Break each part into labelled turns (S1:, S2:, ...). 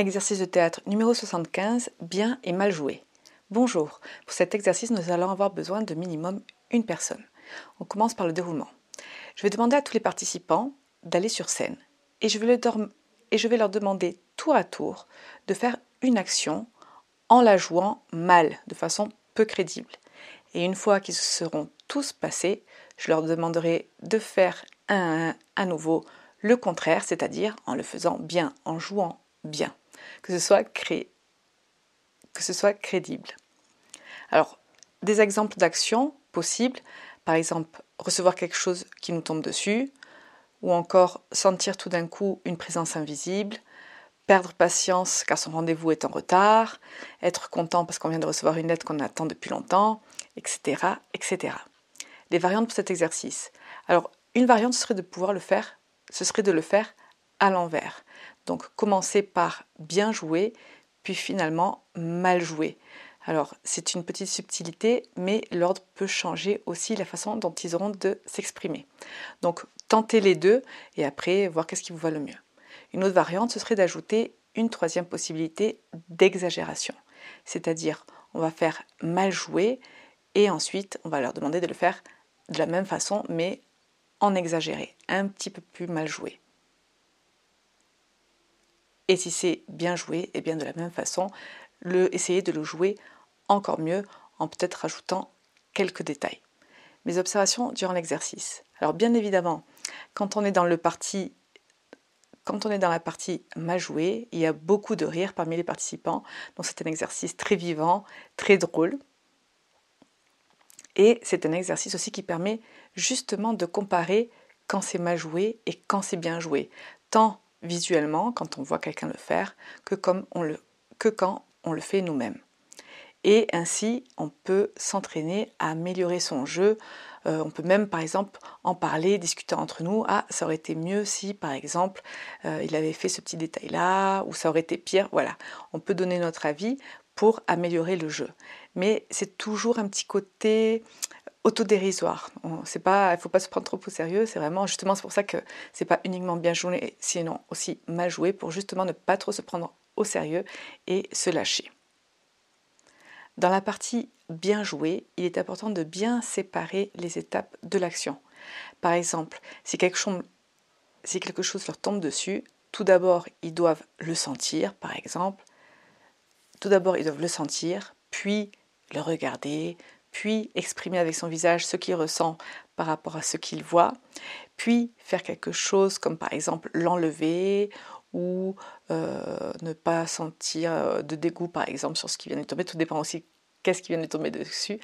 S1: Exercice de théâtre numéro 75, bien et mal joué. Bonjour, pour cet exercice, nous allons avoir besoin de minimum une personne. On commence par le déroulement. Je vais demander à tous les participants d'aller sur scène et je, vais leur, demander tour à tour de faire une action en la jouant mal, de façon peu crédible. Et une fois qu'ils seront tous passés, je leur demanderai de faire un, à nouveau le contraire, c'est-à-dire en le faisant bien, en jouant bien, que ce soit crédible. Alors, des exemples d'actions possibles, par exemple recevoir quelque chose qui nous tombe dessus, ou encore sentir tout d'un coup une présence invisible, perdre patience car son rendez-vous est en retard, être content parce qu'on vient de recevoir une lettre qu'on attend depuis longtemps, etc., etc. Les variantes pour cet exercice. Alors, une variante serait de pouvoir le faire, ce serait de le faire à l'envers. Donc, commencer par bien jouer, puis finalement mal jouer. Alors, c'est une petite subtilité, mais l'ordre peut changer aussi la façon dont ils auront de s'exprimer. Donc, tentez les deux et après, voir qu'est-ce qui vous va le mieux. Une autre variante, ce serait d'ajouter une troisième possibilité d'exagération. C'est-à-dire, on va faire mal jouer et ensuite, on va leur demander de le faire de la même façon, mais en exagéré, un petit peu plus mal joué. Et si c'est bien joué, et eh bien de la même façon, le, essayer de le jouer encore mieux en peut-être rajoutant quelques détails. Mes observations durant l'exercice. Alors bien évidemment, quand on est dans le parti quand on est dans la partie mal jouée, il y a beaucoup de rire parmi les participants, donc c'est un exercice très vivant, très drôle. Et c'est un exercice aussi qui permet justement de comparer quand c'est mal joué et quand c'est bien joué, tant visuellement quand on voit quelqu'un le faire que, quand on le fait nous-mêmes. Et ainsi, on peut s'entraîner à améliorer son jeu. Euh, on peut même, par exemple, en parler, discuter entre nous. Ah, ça aurait été mieux si, par exemple, euh, il avait fait ce petit détail-là, ou ça aurait été pire. Voilà, on peut donner notre avis pour améliorer le jeu. Mais c'est toujours un petit côté autodérisoire. C'est pas, il faut pas se prendre trop au sérieux. C'est vraiment justement c'est pour ça que c'est pas uniquement bien joué, sinon aussi mal joué pour justement ne pas trop se prendre au sérieux et se lâcher. Dans la partie bien joué, il est important de bien séparer les étapes de l'action. Par exemple, si si quelque chose leur tombe dessus, tout d'abord, ils doivent le sentir, par exemple. Tout d'abord, ils doivent le sentir, puis le regarder, puis exprimer avec son visage ce qu'il ressent par rapport à ce qu'il voit, puis faire quelque chose comme par exemple l'enlever ou euh, ne pas sentir euh, de dégoût par exemple sur ce qui vient de tomber, tout dépend aussi qu'est-ce qui vient de tomber dessus,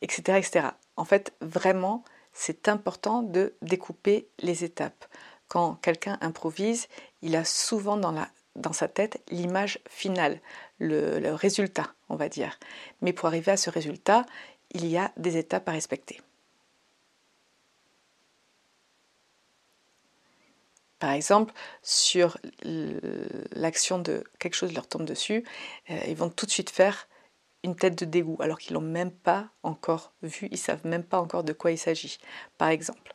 S1: etc. etc. En fait, vraiment, c'est important de découper les étapes. Quand quelqu'un improvise, il a souvent dans, la, dans sa tête l'image finale, le, le résultat, on va dire. Mais pour arriver à ce résultat, il y a des étapes à respecter. Par exemple, sur l'action de quelque chose leur tombe dessus, euh, ils vont tout de suite faire une tête de dégoût alors qu'ils l'ont même pas encore vu, ils savent même pas encore de quoi il s'agit. Par exemple.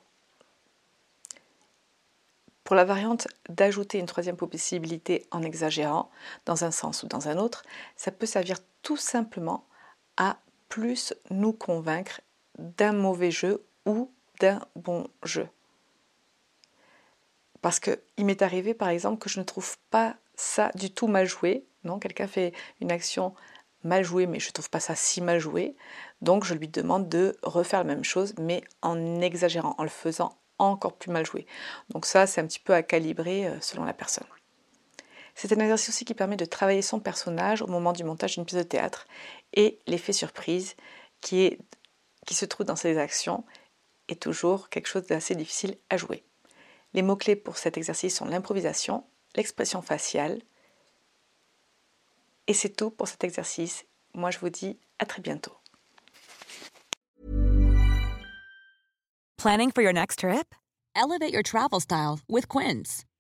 S1: Pour la variante d'ajouter une troisième possibilité en exagérant dans un sens ou dans un autre, ça peut servir tout simplement à plus nous convaincre d'un mauvais jeu ou d'un bon jeu. Parce qu'il m'est arrivé par exemple que je ne trouve pas ça du tout mal joué. Non, quelqu'un fait une action mal jouée, mais je ne trouve pas ça si mal joué. Donc je lui demande de refaire la même chose, mais en exagérant, en le faisant encore plus mal joué. Donc ça, c'est un petit peu à calibrer euh, selon la personne. C'est un exercice aussi qui permet de travailler son personnage au moment du montage d'une pièce de théâtre et l'effet surprise qui, se trouve dans ces actions est toujours quelque chose d'assez difficile à jouer. Les mots-clés pour cet exercice sont l'improvisation, l'expression faciale. Et c'est tout pour cet exercice. Moi, je vous dis à très bientôt.
S2: Planning for your next trip? Elevate your travel style with Quince.